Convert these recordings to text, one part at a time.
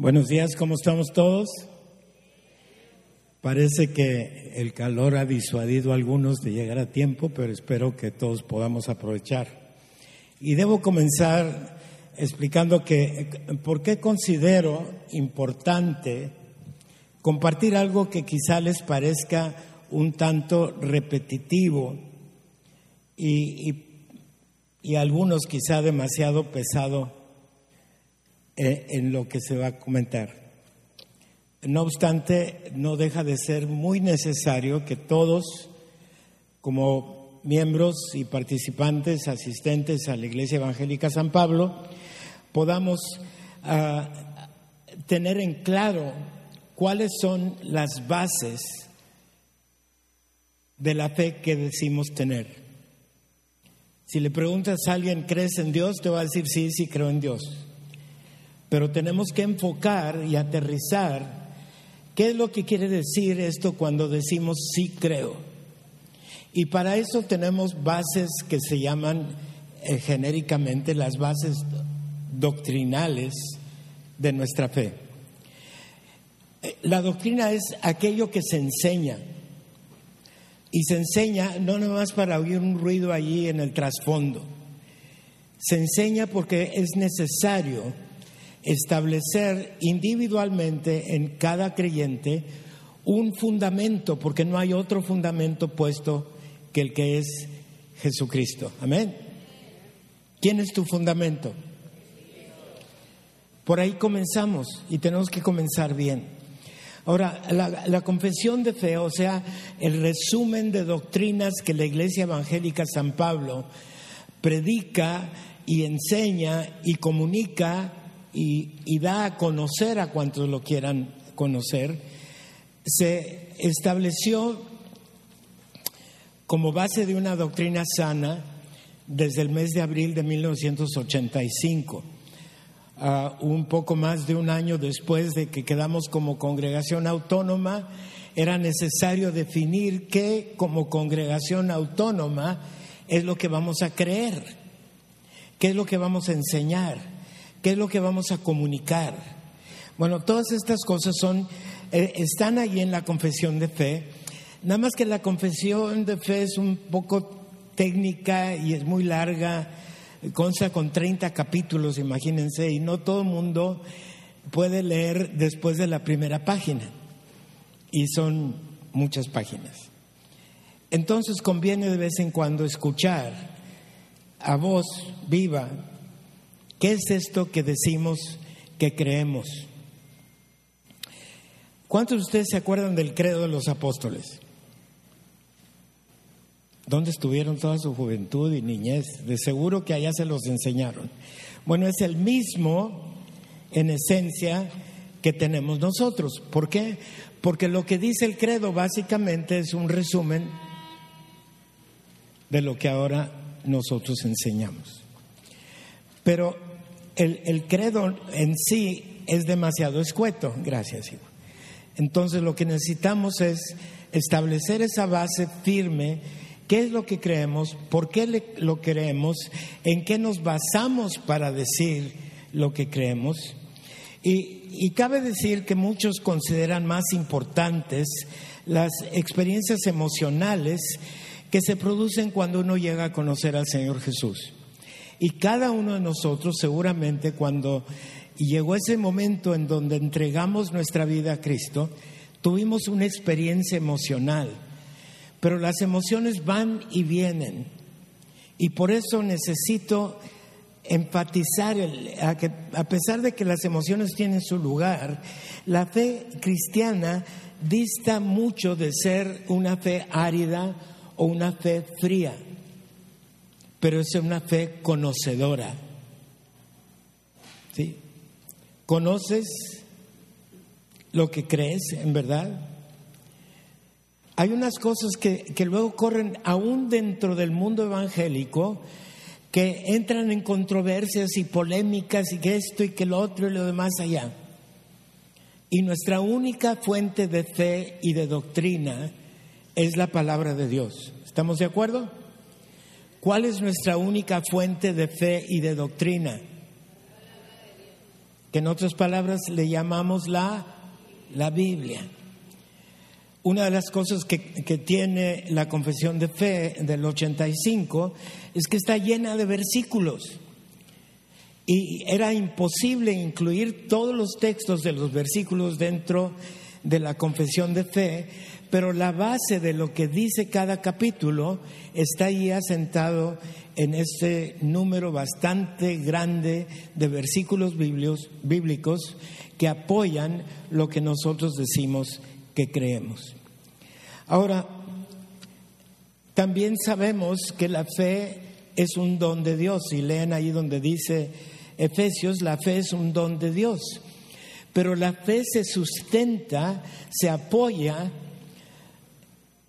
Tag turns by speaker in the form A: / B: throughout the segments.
A: Buenos días, ¿cómo estamos todos? Parece que el calor ha disuadido a algunos de llegar a tiempo, pero espero que todos podamos aprovechar. Y debo comenzar explicando que por qué considero importante compartir algo que quizá les parezca un tanto repetitivo y, y, y algunos quizá demasiado pesado en lo que se va a comentar. No obstante, no deja de ser muy necesario que todos, como miembros y participantes, asistentes a la Iglesia Evangélica San Pablo, podamos uh, tener en claro cuáles son las bases de la fe que decimos tener. Si le preguntas a alguien, ¿crees en Dios? Te va a decir, sí, sí, creo en Dios. Pero tenemos que enfocar y aterrizar qué es lo que quiere decir esto cuando decimos sí creo. Y para eso tenemos bases que se llaman eh, genéricamente las bases doctrinales de nuestra fe. Eh, la doctrina es aquello que se enseña. Y se enseña no nada más para oír un ruido allí en el trasfondo. Se enseña porque es necesario establecer individualmente en cada creyente un fundamento, porque no hay otro fundamento puesto que el que es Jesucristo. Amén. ¿Quién es tu fundamento? Por ahí comenzamos y tenemos que comenzar bien. Ahora, la, confesión de fe, o sea, el resumen de doctrinas que la Iglesia Evangélica San Pablo predica y enseña y comunica y, da a conocer a cuantos lo quieran conocer, se estableció como base de una doctrina sana desde el mes de abril de 1985. Uh, un poco más de un año después de que quedamos como congregación autónoma, era necesario definir qué como congregación autónoma es lo que vamos a creer, qué es lo que vamos a enseñar. ¿Qué es lo que vamos a comunicar? Bueno, todas estas cosas son, eh, están ahí en la confesión de fe. Nada más que la confesión de fe es un poco técnica y es muy larga, consta con 30 capítulos, imagínense, y no todo mundo puede leer después de la primera página, y son muchas páginas. Entonces conviene de vez en cuando escuchar a voz viva ¿Qué es esto que decimos que creemos? ¿Cuántos de ustedes se acuerdan del credo de los apóstoles? ¿Dónde estuvieron toda su juventud y niñez? De seguro que allá se los enseñaron. Bueno, es el mismo en esencia que tenemos nosotros. ¿Por qué? Porque lo que dice el credo básicamente es un resumen de lo que ahora nosotros enseñamos. Pero el, credo en sí es demasiado escueto, gracias. Entonces lo que necesitamos es establecer esa base firme, qué es lo que creemos, por qué lo creemos, en qué nos basamos para decir lo que creemos. Y cabe decir que muchos consideran más importantes las experiencias emocionales que se producen cuando uno llega a conocer al Señor Jesús. Y cada uno de nosotros seguramente cuando llegó ese momento en donde entregamos nuestra vida a Cristo, tuvimos una experiencia emocional. Pero las emociones van y vienen. Y por eso necesito enfatizar, a, que, a pesar de que las emociones tienen su lugar, la fe cristiana dista mucho de ser una fe árida o una fe fría pero es una fe conocedora. ¿Sí? ¿Conoces lo que crees en verdad? Hay unas cosas que, que luego corren aún dentro del mundo evangélico que entran en controversias y polémicas y que esto y que lo otro y lo demás allá. Y nuestra única fuente de fe y de doctrina es la palabra de Dios. ¿Estamos de acuerdo? ¿Cuál es nuestra única fuente de fe y de doctrina? que en otras palabras le llamamos la, la Biblia. Una de las cosas que, que, tiene la confesión de fe del 85 es que está llena de versículos. Y era imposible incluir todos los textos de los versículos dentro de la confesión de fe, pero la base de lo que dice cada capítulo está ahí asentado en este número bastante grande de versículos bíblicos que apoyan lo que nosotros decimos que creemos. Ahora, también sabemos que la fe es un don de Dios, y leen ahí donde dice Efesios, la fe es un don de Dios, pero la fe se sustenta, se apoya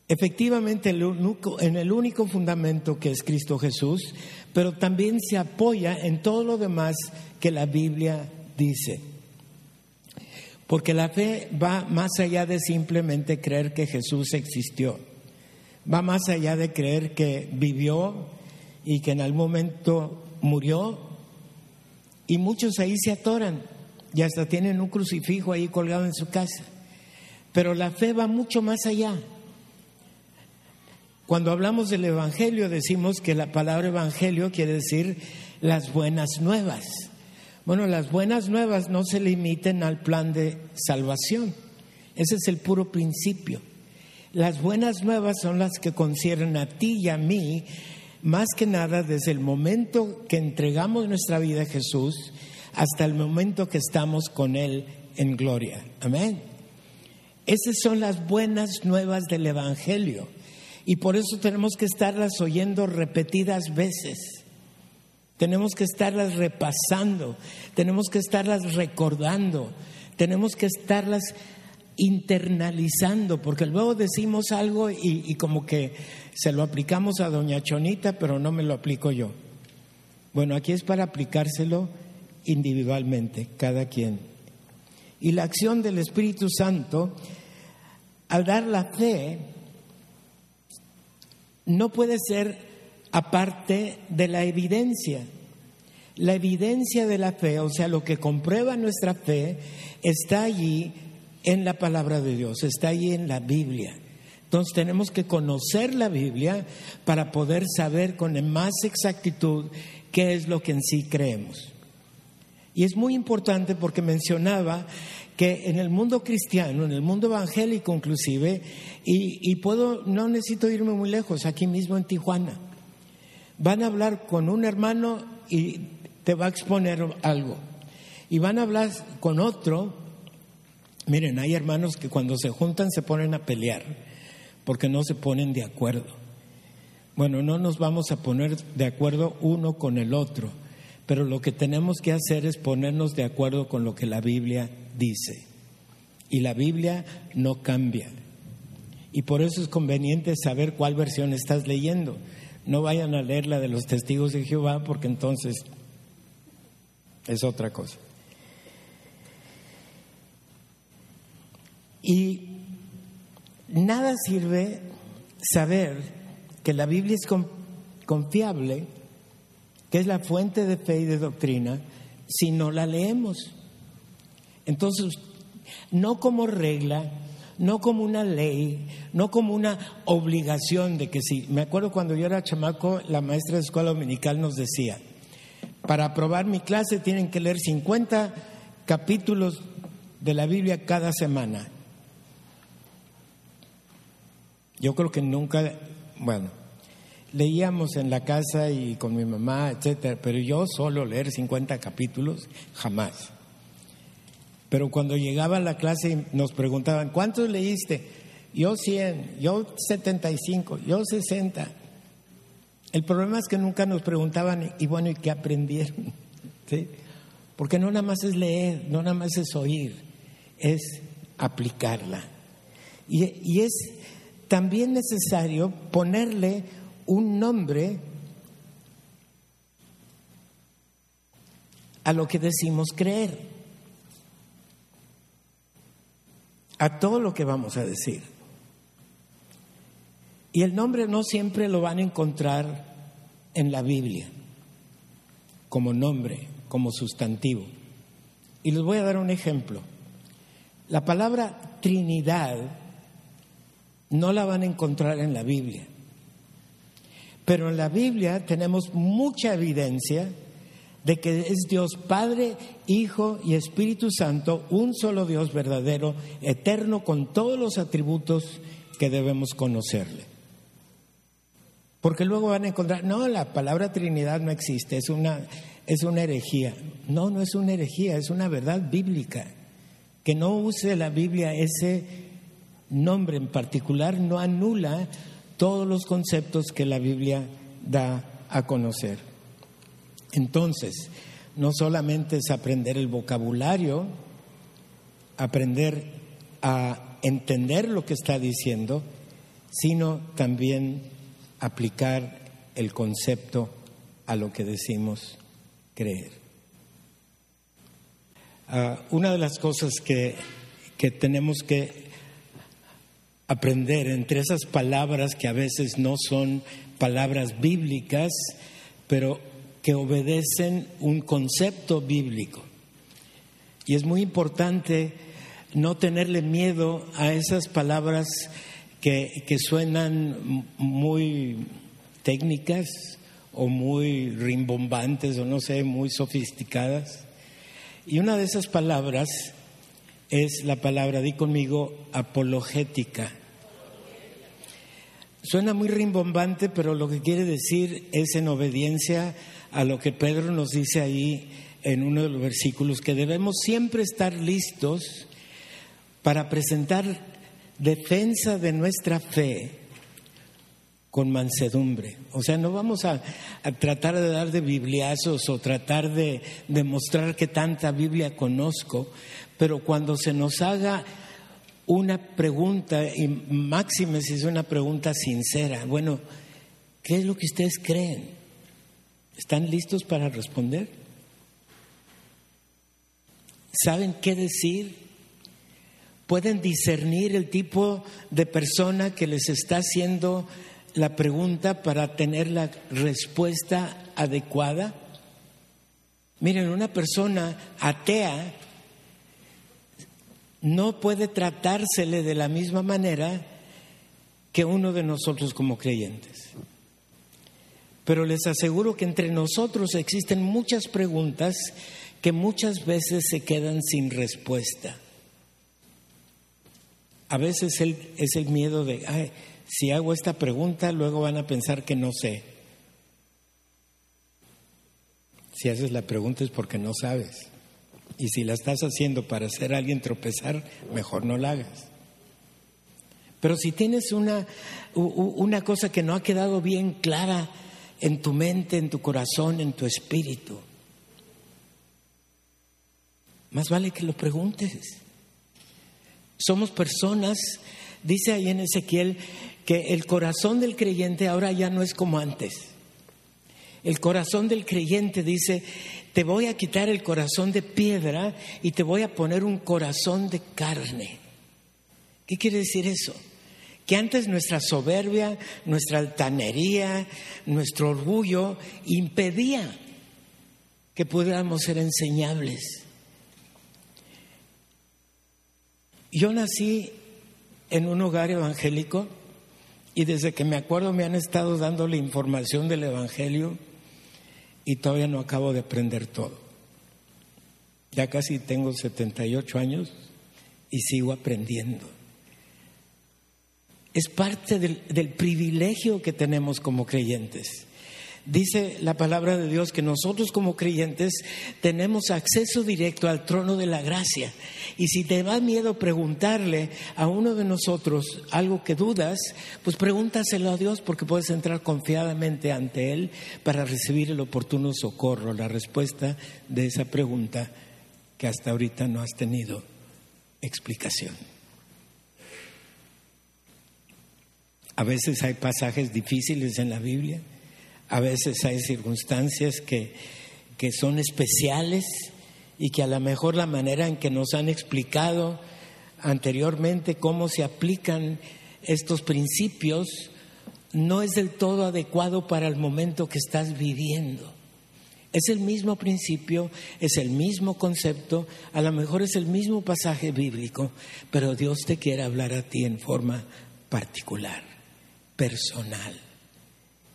A: efectivamente en el único fundamento que es Cristo Jesús, pero también se apoya en todo lo demás que la Biblia dice. Porque la fe va más allá de simplemente creer que Jesús existió, va más allá de creer que vivió y que en algún momento murió, y muchos ahí se atoran y hasta tienen un crucifijo ahí colgado en su casa. Pero la fe va mucho más allá. Cuando hablamos del Evangelio decimos que la palabra Evangelio quiere decir las buenas nuevas. Bueno, las buenas nuevas no se limiten al plan de salvación. Ese es el puro principio. Las buenas nuevas son las que conciernen a ti y a mí, más que nada desde el momento que entregamos nuestra vida a Jesús hasta el momento que estamos con Él en gloria. Amén. Esas son las buenas nuevas del Evangelio. Y por eso tenemos que estarlas oyendo repetidas veces. Tenemos que estarlas repasando, tenemos que estarlas recordando, tenemos que estarlas internalizando, porque luego decimos algo y, como que se lo aplicamos a doña Chonita, pero no me lo aplico yo. Bueno, aquí es para aplicárselo individualmente, cada quien. Y la acción del Espíritu Santo, al dar la fe, no puede ser aparte de la evidencia. La evidencia de la fe, o sea, lo que comprueba nuestra fe, está allí en la palabra de Dios, está allí en la Biblia. Entonces tenemos que conocer la Biblia para poder saber con más exactitud qué es lo que en sí creemos. Y es muy importante porque mencionaba que en el mundo cristiano, en el mundo evangélico inclusive, y, puedo, no necesito irme muy lejos, aquí mismo en Tijuana, van a hablar con un hermano y te va a exponer algo. Y van a hablar con otro, miren, hay hermanos que cuando se juntan se ponen a pelear, porque no se ponen de acuerdo. Bueno, no nos vamos a poner de acuerdo uno con el otro, pero lo que tenemos que hacer es ponernos de acuerdo con lo que la Biblia dice. Y la Biblia no cambia. Y por eso es conveniente saber cuál versión estás leyendo. No vayan a leer la de los testigos de Jehová porque entonces es otra cosa. Y nada sirve saber que la Biblia es confiable, que es la fuente de fe y de doctrina, si no la leemos. Entonces, no como regla, no como una ley, no como una obligación de que si, me acuerdo cuando yo era chamaco, la maestra de escuela dominical nos decía, para aprobar mi clase tienen que leer 50 capítulos de la Biblia cada semana. Yo creo que nunca, bueno, leíamos en la casa y con mi mamá, etcétera, pero yo solo leer 50 capítulos, jamás. Pero cuando llegaba a la clase nos preguntaban, ¿cuántos leíste? Yo 100, yo 75, yo 60. El problema es que nunca nos preguntaban, y bueno, ¿y qué aprendieron? Porque no nada más es leer, no nada más es oír, es aplicarla. Y, y es también necesario ponerle un nombre a lo que decimos creer. a todo lo que vamos a decir. Y el nombre no siempre lo van a encontrar en la Biblia como nombre, como sustantivo. Y les voy a dar un ejemplo. La palabra Trinidad no la van a encontrar en la Biblia. Pero en la Biblia tenemos mucha evidencia de que es Dios Padre, Hijo y Espíritu Santo, un solo Dios verdadero, eterno, con todos los atributos que debemos conocerle. Porque luego van a encontrar, no, la palabra Trinidad no existe, es una, es una herejía. No, no es una herejía, es una verdad bíblica. Que no use la Biblia ese nombre en particular no anula todos los conceptos que la Biblia da a conocer. Entonces, no solamente es aprender el vocabulario, aprender a entender lo que está diciendo, sino también aplicar el concepto a lo que decimos creer. Ah, una de las cosas que, que tenemos que aprender entre esas palabras que a veces no son palabras bíblicas, pero que obedecen un concepto bíblico. Y es muy importante no tenerle miedo a esas palabras que, que suenan muy técnicas o muy rimbombantes o no sé, muy sofisticadas. Y una de esas palabras es la palabra, di conmigo, apologética. Suena muy rimbombante, pero lo que quiere decir es en obediencia a lo que Pedro nos dice ahí en uno de los versículos, que debemos siempre estar listos para presentar defensa de nuestra fe con mansedumbre. O sea, no vamos a, tratar de dar de bibliazos o tratar de demostrar que tanta Biblia conozco, pero cuando se nos haga una pregunta, y máxime si es una pregunta sincera, bueno, ¿qué es lo que ustedes creen? ¿Están listos para responder? ¿Saben qué decir? ¿Pueden discernir el tipo de persona que les está haciendo la pregunta para tener la respuesta adecuada? Miren, una persona atea no puede tratársele de la misma manera que uno de nosotros como creyentes. Pero les aseguro que entre nosotros existen muchas preguntas que muchas veces se quedan sin respuesta. A veces es el miedo de, si hago esta pregunta, luego van a pensar que no sé. Si haces la pregunta es porque no sabes. Y si la estás haciendo para hacer a alguien tropezar, mejor no la hagas. Pero si tienes una, una cosa que no ha quedado bien clara en tu mente, en tu corazón, en tu espíritu, más vale que lo preguntes. Somos personas, dice ahí en Ezequiel, que el corazón del creyente ahora ya no es como antes. El corazón del creyente dice, te voy a quitar el corazón de piedra y te voy a poner un corazón de carne. ¿Qué quiere decir eso? Que antes nuestra soberbia, nuestra altanería, nuestro orgullo impedía que pudiéramos ser enseñables. Yo nací en un hogar evangélico y desde que me acuerdo me han estado dando la información del Evangelio y todavía no acabo de aprender todo. Ya casi tengo 78 años y sigo aprendiendo. Es parte del, del privilegio que tenemos como creyentes. Dice la palabra de Dios que nosotros como creyentes tenemos acceso directo al trono de la gracia. Y si te da miedo preguntarle a uno de nosotros algo que dudas, pues pregúntaselo a Dios porque puedes entrar confiadamente ante Él para recibir el oportuno socorro, la respuesta de esa pregunta que hasta ahorita no has tenido explicación. A veces hay pasajes difíciles en la Biblia a veces hay circunstancias que, que son especiales y que a lo mejor la manera en que nos han explicado anteriormente cómo se aplican estos principios no es del todo adecuado para el momento que estás viviendo. Es el mismo principio, es el mismo concepto, a lo mejor es el mismo pasaje bíblico, pero Dios te quiere hablar a ti en forma particular, personal,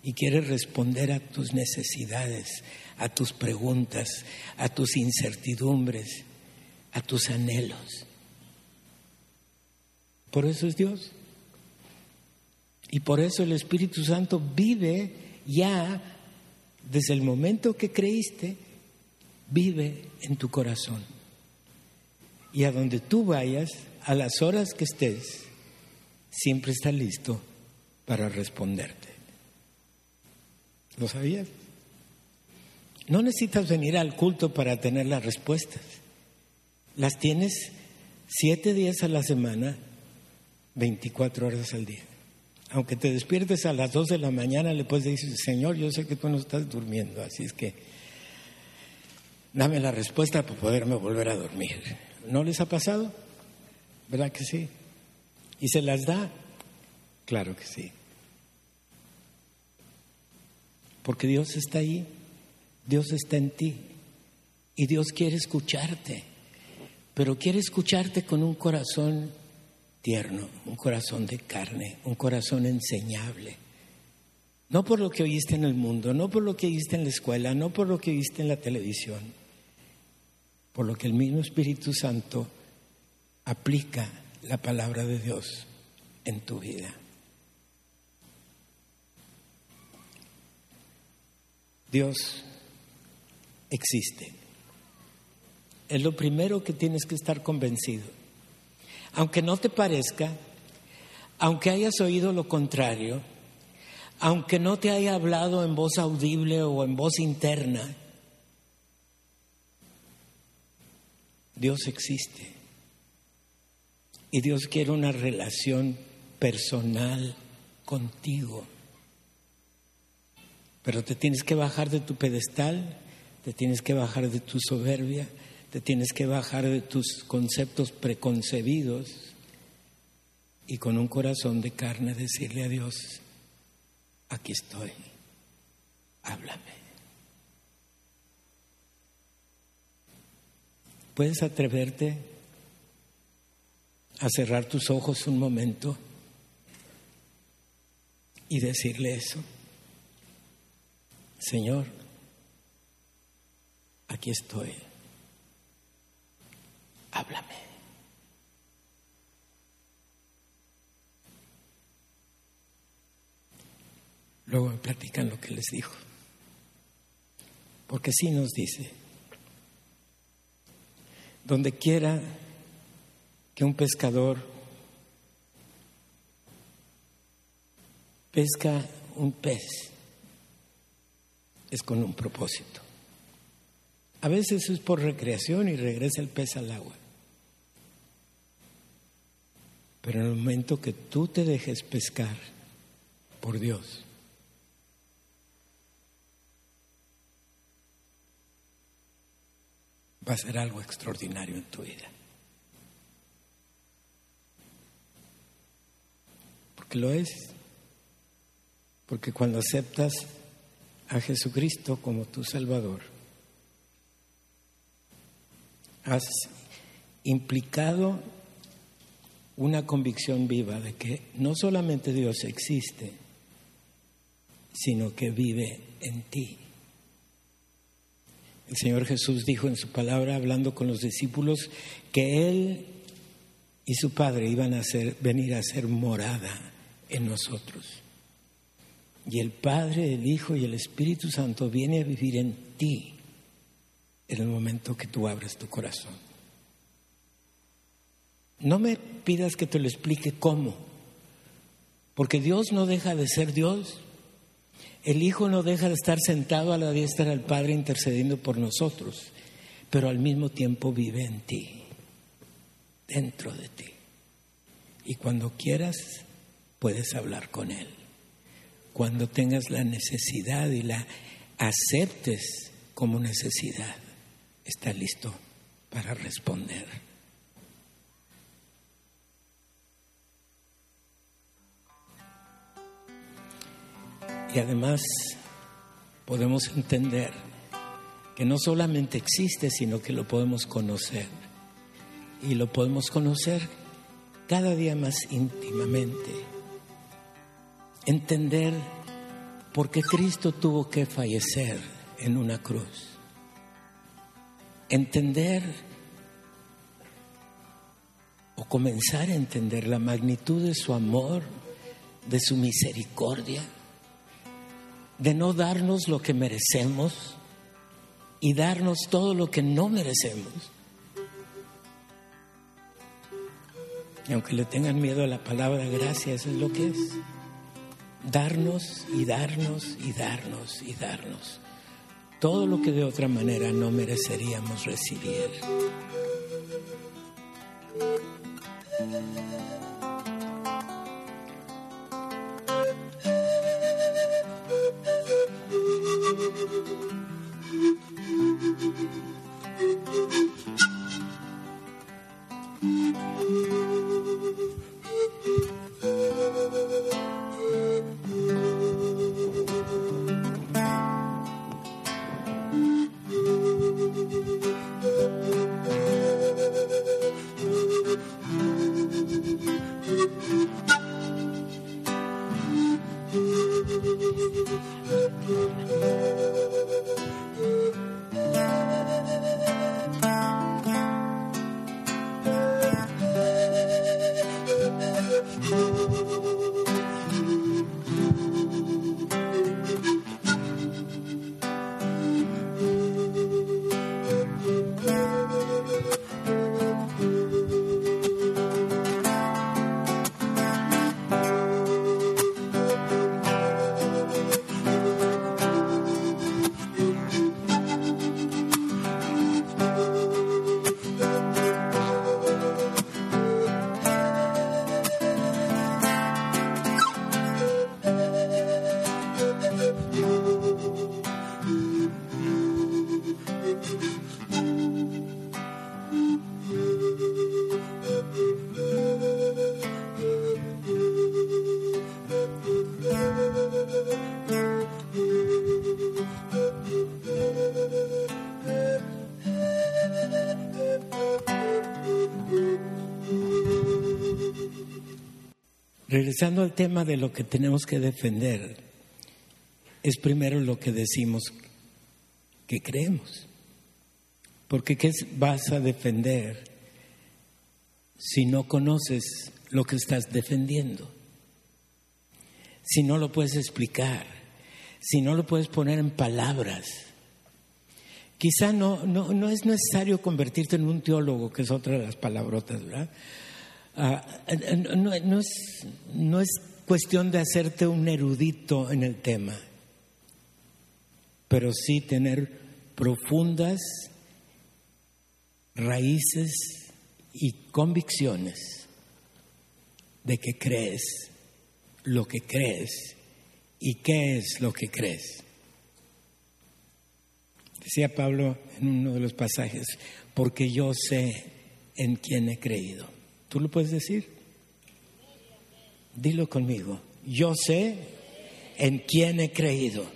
A: y quiere responder a tus necesidades, a tus preguntas, a tus incertidumbres, a tus anhelos. Por eso es Dios. Y por eso el Espíritu Santo vive ya desde el momento que creíste, vive en tu corazón. Y a donde tú vayas, a las horas que estés, siempre está listo para responderte. ¿Lo sabías? No necesitas venir al culto para tener las respuestas. Las tienes siete días a la semana, 24 horas al día. Aunque te despiertes a las dos de la mañana, le puedes decir, Señor, yo sé que tú no estás durmiendo, así es que dame la respuesta para poderme volver a dormir. ¿No les ha pasado? ¿Verdad que sí? ¿Y se las da? Claro que sí. Porque Dios está ahí Dios está en ti y Dios quiere escucharte, pero quiere escucharte con un corazón tierno, un corazón de carne, un corazón enseñable. No por lo que oíste en el mundo, no por lo que oíste en la escuela, no por lo que oíste en la televisión, por lo que el mismo Espíritu Santo aplica la palabra de Dios en tu vida. Dios existe. Es lo primero que tienes que estar convencido. Aunque no te parezca, aunque hayas oído lo contrario, aunque no te haya hablado en voz audible o en voz interna, Dios existe. Y Dios quiere una relación personal contigo. Pero te tienes que bajar de tu pedestal te tienes que bajar de tu soberbia, te tienes que bajar de tus conceptos preconcebidos y con un corazón de carne decirle a Dios, aquí estoy, háblame. ¿Puedes atreverte a cerrar tus ojos un momento y decirle eso? Señor, aquí estoy. Háblame. Luego me platican lo que les dijo. Porque sí nos dice, donde quiera que un pescador pesca un pez, es con un propósito. A veces es por recreación y regresa el pez al agua. Pero en el momento que tú te dejes pescar por Dios, va a ser algo extraordinario en tu vida. Porque lo es. Porque cuando aceptas a Jesucristo como tu Salvador, has implicado una convicción viva de que no solamente Dios existe, sino que vive en ti. El Señor Jesús dijo en su palabra, hablando con los discípulos, que Él y su Padre iban a venir a ser morada en nosotros. Y el Padre, el Hijo y el Espíritu Santo viene a vivir en ti en el momento que tú abres tu corazón. No me pidas que te lo explique cómo, porque Dios no deja de ser Dios. El Hijo no deja de estar sentado a la diestra del Padre intercediendo por nosotros, pero al mismo tiempo vive en ti, dentro de ti. Y cuando quieras, puedes hablar con Él. Cuando tengas la necesidad y la aceptes como necesidad está listo para responder. Y además podemos entender que no solamente existe, sino que lo podemos conocer. Y lo podemos conocer cada día más íntimamente. Entender por qué Cristo tuvo que fallecer en una cruz. Entender o comenzar a entender la magnitud de su amor, de su misericordia, de no darnos lo que merecemos y darnos todo lo que no merecemos. Y aunque le tengan miedo a la palabra gracia, eso es lo que es. Darnos y darnos y darnos y darnos. Todo lo que de otra manera no mereceríamos recibir. Regresando al tema de lo que tenemos que defender, es primero lo que decimos que creemos. Porque ¿qué vas a defender si no conoces lo que estás defendiendo? Si no lo puedes explicar, si no lo puedes poner en palabras. Quizá no, no, no es necesario convertirte en un teólogo, que es otra de las palabrotas, ¿verdad? Ah, no, es, no es cuestión de hacerte un erudito en el tema, pero sí tener profundas raíces y convicciones de que crees lo que crees y qué es lo que crees. Decía Pablo en uno de los pasajes, porque yo sé en quién he creído. ¿Tú lo puedes decir? Dilo conmigo. Yo sé en quién he creído.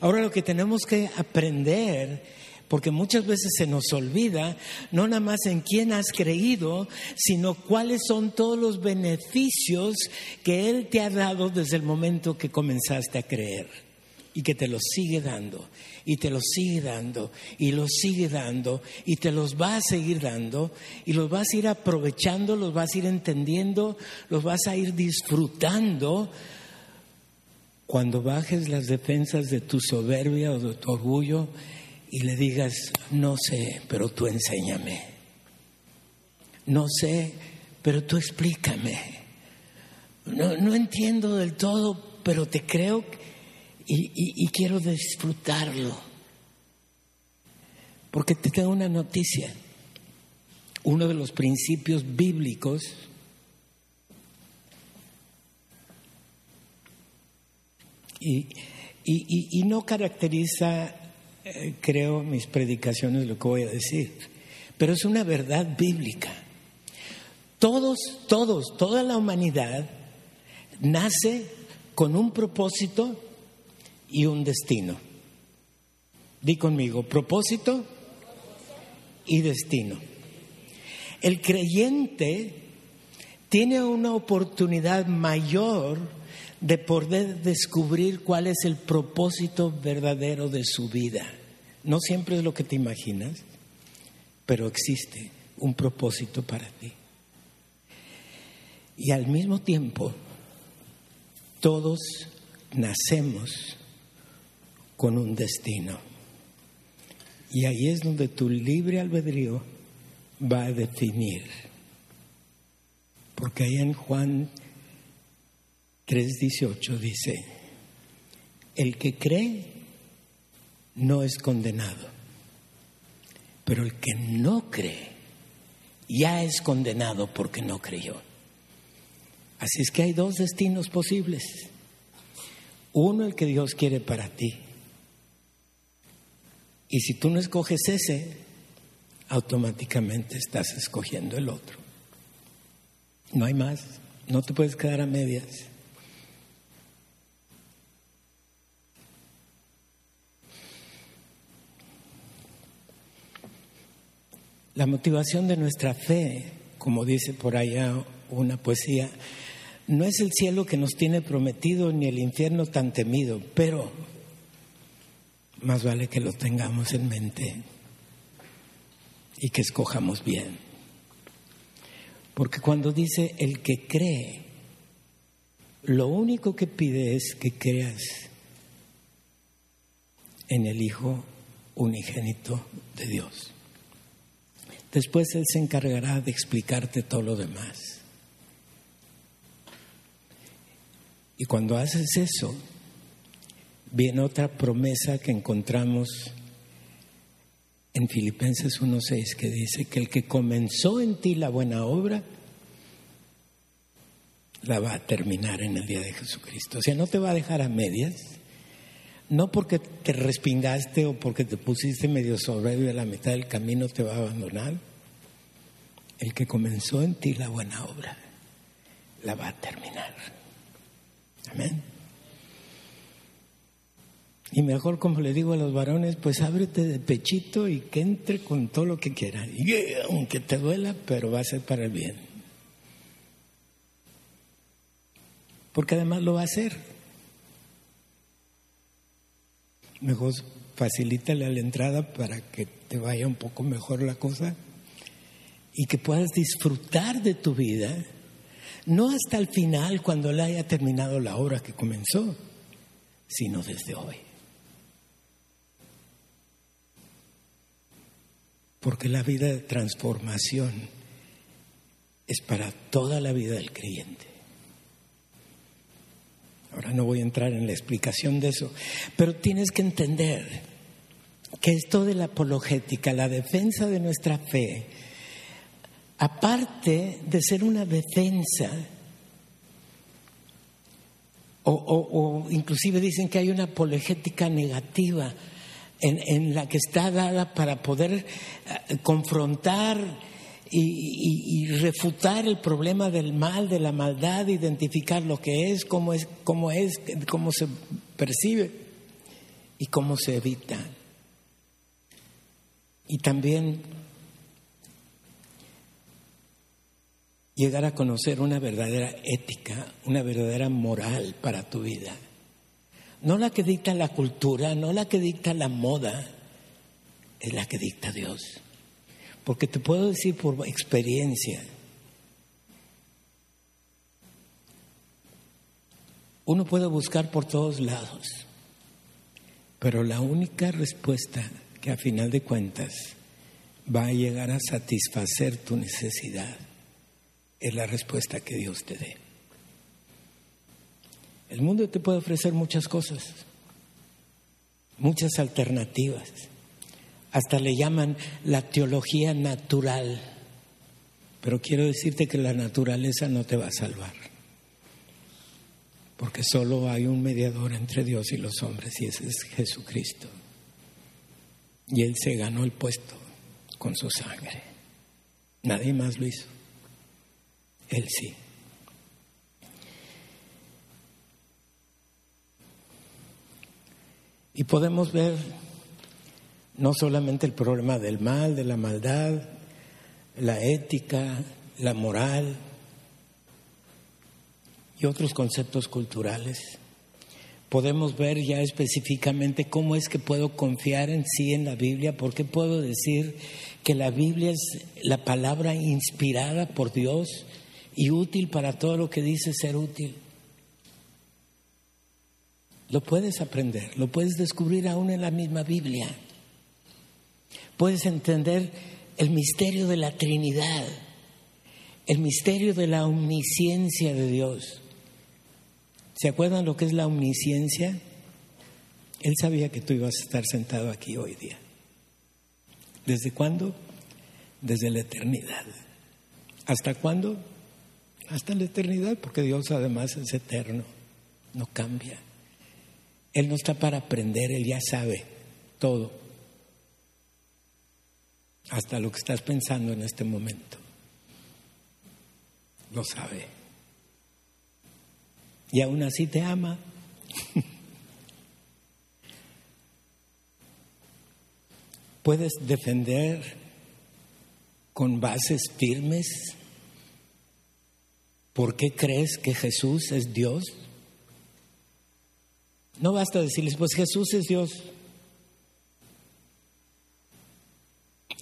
A: Ahora lo que tenemos que aprender, porque muchas veces se nos olvida, no nada más en quién has creído, sino cuáles son todos los beneficios que Él te ha dado desde el momento que comenzaste a creer y que te los sigue dando y te los sigue dando y los sigue dando y te los va a seguir dando y los vas a ir aprovechando, los vas a ir entendiendo, los vas a ir disfrutando cuando bajes las defensas de tu soberbia o de tu orgullo y le digas, no sé, pero tú enséñame. No sé, pero tú explícame. No, no entiendo del todo, pero te creo y, quiero disfrutarlo. Porque te tengo una noticia. Uno de los principios bíblicos y, y, no caracteriza, eh, creo, mis predicaciones lo que voy a decir, pero es una verdad bíblica. Todos, todos, toda la humanidad nace con un propósito y un destino. Di conmigo, propósito y destino. El creyente tiene una oportunidad mayor de poder descubrir cuál es el propósito verdadero de su vida. No siempre es lo que te imaginas, pero existe un propósito para ti. Y al mismo tiempo, todos nacemos con un destino. Y ahí es donde tu libre albedrío va a definir. Porque ahí en Juan 3:18 dice, el que cree no es condenado, pero el que no cree ya es condenado porque no creyó. Así es que hay dos destinos posibles. Uno el que Dios quiere para ti. Y si tú no escoges ese, automáticamente estás escogiendo el otro. No hay más, no te puedes quedar a medias. La motivación de nuestra fe, como dice por allá una poesía, no es el cielo que nos tiene prometido ni el infierno tan temido, pero más vale que lo tengamos en mente y que escojamos bien. Porque cuando dice el que cree, lo único que pide es que creas en el Hijo unigénito de Dios. Después Él se encargará de explicarte todo lo demás. Y cuando haces eso, viene otra promesa que encontramos en Filipenses 1.6 que dice que el que comenzó en ti la buena obra, la va a terminar en el día de Jesucristo. O sea, no te va a dejar a medias, no porque te respingaste o porque te pusiste medio soberbio a la mitad del camino te va a abandonar. El que comenzó en ti la buena obra, la va a terminar. Amén. Y mejor, como le digo a los varones, pues ábrete de pechito y que entre con todo lo que quiera. Y aunque te duela, pero va a ser para el bien. Porque además lo va a hacer. Mejor facilítale a la entrada para que te vaya un poco mejor la cosa y que puedas disfrutar de tu vida, no hasta el final cuando le haya terminado la obra que comenzó, sino desde hoy. Porque la vida de transformación es para toda la vida del creyente. Ahora no voy a entrar en la explicación de eso, pero tienes que entender que esto de la apologética, la defensa de nuestra fe, aparte de ser una defensa, o, inclusive dicen que hay una apologética negativa, en, la que está dada para poder eh, confrontar y, refutar el problema del mal, de la maldad, identificar lo que es, cómo es, cómo es, cómo se percibe y cómo se evita. Y también llegar a conocer una verdadera ética, una verdadera moral para tu vida no la que dicta la cultura, no la que dicta la moda, es la que dicta Dios. Porque te puedo decir por experiencia, uno puede buscar por todos lados, pero la única respuesta que a final de cuentas va a llegar a satisfacer tu necesidad es la respuesta que Dios te dé. El mundo te puede ofrecer muchas cosas, muchas alternativas. Hasta le llaman la teología natural. Pero quiero decirte que la naturaleza no te va a salvar. Porque solo hay un mediador entre Dios y los hombres y ese es Jesucristo. Y Él se ganó el puesto con su sangre. Nadie más lo hizo. Él sí. Y podemos ver no solamente el problema del mal, de la maldad, la ética, la moral y otros conceptos culturales. Podemos ver ya específicamente cómo es que puedo confiar en sí en la Biblia, por qué puedo decir que la Biblia es la palabra inspirada por Dios y útil para todo lo que dice ser útil. Lo puedes aprender, lo puedes descubrir aún en la misma Biblia. Puedes entender el misterio de la Trinidad, el misterio de la omnisciencia de Dios. ¿Se acuerdan lo que es la omnisciencia? Él sabía que tú ibas a estar sentado aquí hoy día. ¿Desde cuándo? Desde la eternidad. ¿Hasta cuándo? Hasta la eternidad, porque Dios además es eterno, no cambia. Él no está para aprender, Él ya sabe todo, hasta lo que estás pensando en este momento. Lo sabe. Y aún así te ama. Puedes defender con bases firmes por qué crees que Jesús es Dios. No basta decirles, pues Jesús es Dios.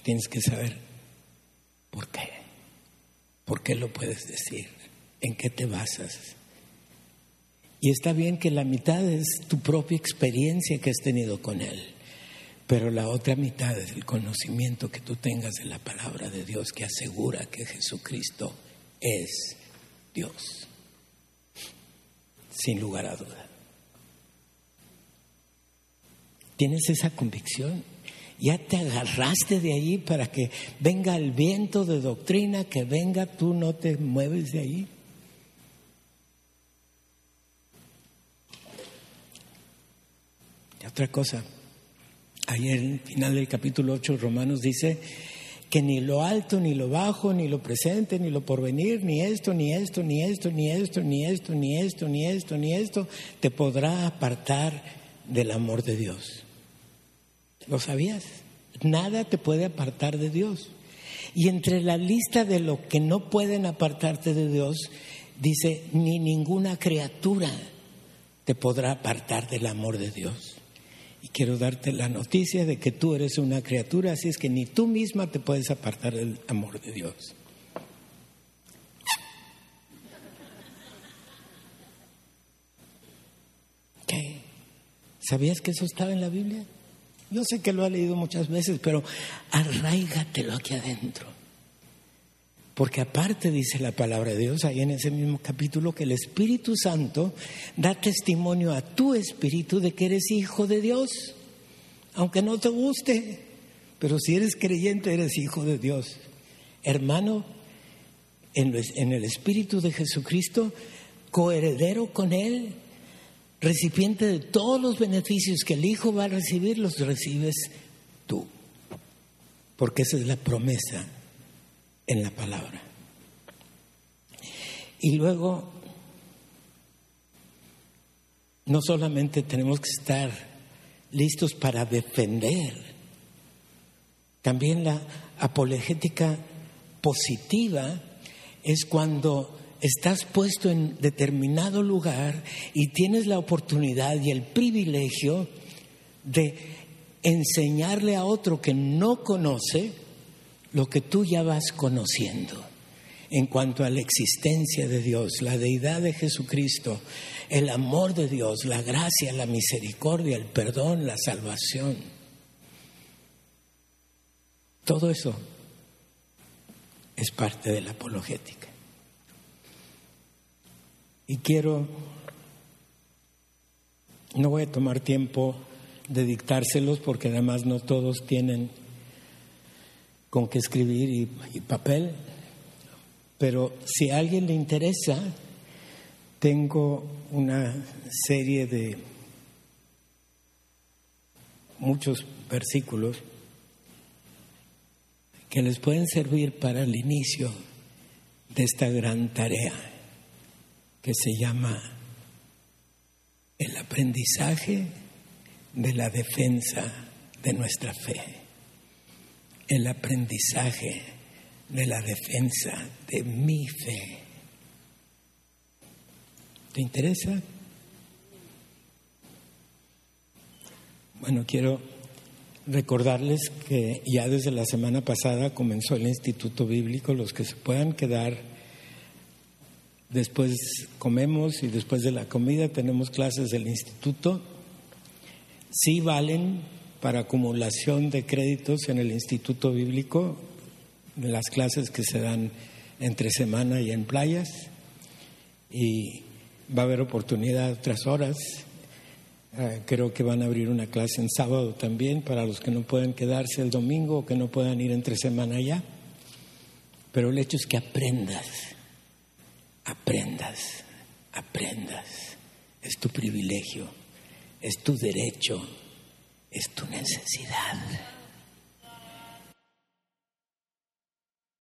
A: Tienes que saber por qué. ¿Por qué lo puedes decir? ¿En qué te basas? Y está bien que la mitad es tu propia experiencia que has tenido con Él, pero la otra mitad es el conocimiento que tú tengas de la palabra de Dios que asegura que Jesucristo es Dios, sin lugar a duda. ¿Tienes esa convicción? Ya te agarraste de ahí para que venga el viento de doctrina, que venga, tú no te mueves de ahí. Y otra cosa, ayer en el final del capítulo 8 Romanos dice que ni lo alto, ni lo bajo, ni lo presente, ni lo porvenir, ni esto, ni esto, ni esto, ni esto, ni esto, ni esto, ni esto, ni esto, te podrá apartar del amor de Dios. ¿Lo sabías? Nada te puede apartar de Dios. Y entre la lista de lo que no pueden apartarte de Dios, dice, ni ninguna criatura te podrá apartar del amor de Dios. Y quiero darte la noticia de que tú eres una criatura, así es que ni tú misma te puedes apartar del amor de Dios. ¿Qué? ¿Sabías que eso estaba en la Biblia? Yo sé que lo ha leído muchas veces, pero arraigatelo aquí adentro. Porque aparte dice la palabra de Dios ahí en ese mismo capítulo que el Espíritu Santo da testimonio a tu espíritu de que eres hijo de Dios, aunque no te guste, pero si eres creyente eres hijo de Dios. Hermano, en, el Espíritu de Jesucristo, coheredero con Él, recipiente de todos los beneficios que el Hijo va a recibir, los recibes tú. Porque esa es la promesa en la palabra. Y luego, no solamente tenemos que estar listos para defender, también la apologética positiva es cuando estás puesto en determinado lugar y tienes la oportunidad y el privilegio de enseñarle a otro que no conoce lo que tú ya vas conociendo en cuanto a la existencia de Dios, la deidad de Jesucristo, el amor de Dios, la gracia, la misericordia, el perdón, la salvación. Todo eso es parte de la apologética. Y quiero, no voy a tomar tiempo de dictárselos porque además no todos tienen con qué escribir y, papel, pero si a alguien le interesa, tengo una serie de muchos versículos que les pueden servir para el inicio de esta gran tarea que se llama el aprendizaje de la defensa de nuestra fe, el aprendizaje de la defensa de mi fe. ¿Te interesa? Bueno, quiero recordarles que ya desde la semana pasada comenzó el Instituto Bíblico, los que se puedan quedar, después comemos y después de la comida tenemos clases del instituto, sí valen para acumulación de créditos en el Instituto Bíblico, las clases que se dan entre semana y en playas, y va a haber oportunidad otras horas. Ah, creo que van a abrir una clase en sábado también para los que no puedan quedarse el domingo o que no puedan ir entre semana ya. Pero el hecho es que aprendas, aprendas, aprendas. Es tu privilegio, es tu derecho, es tu necesidad.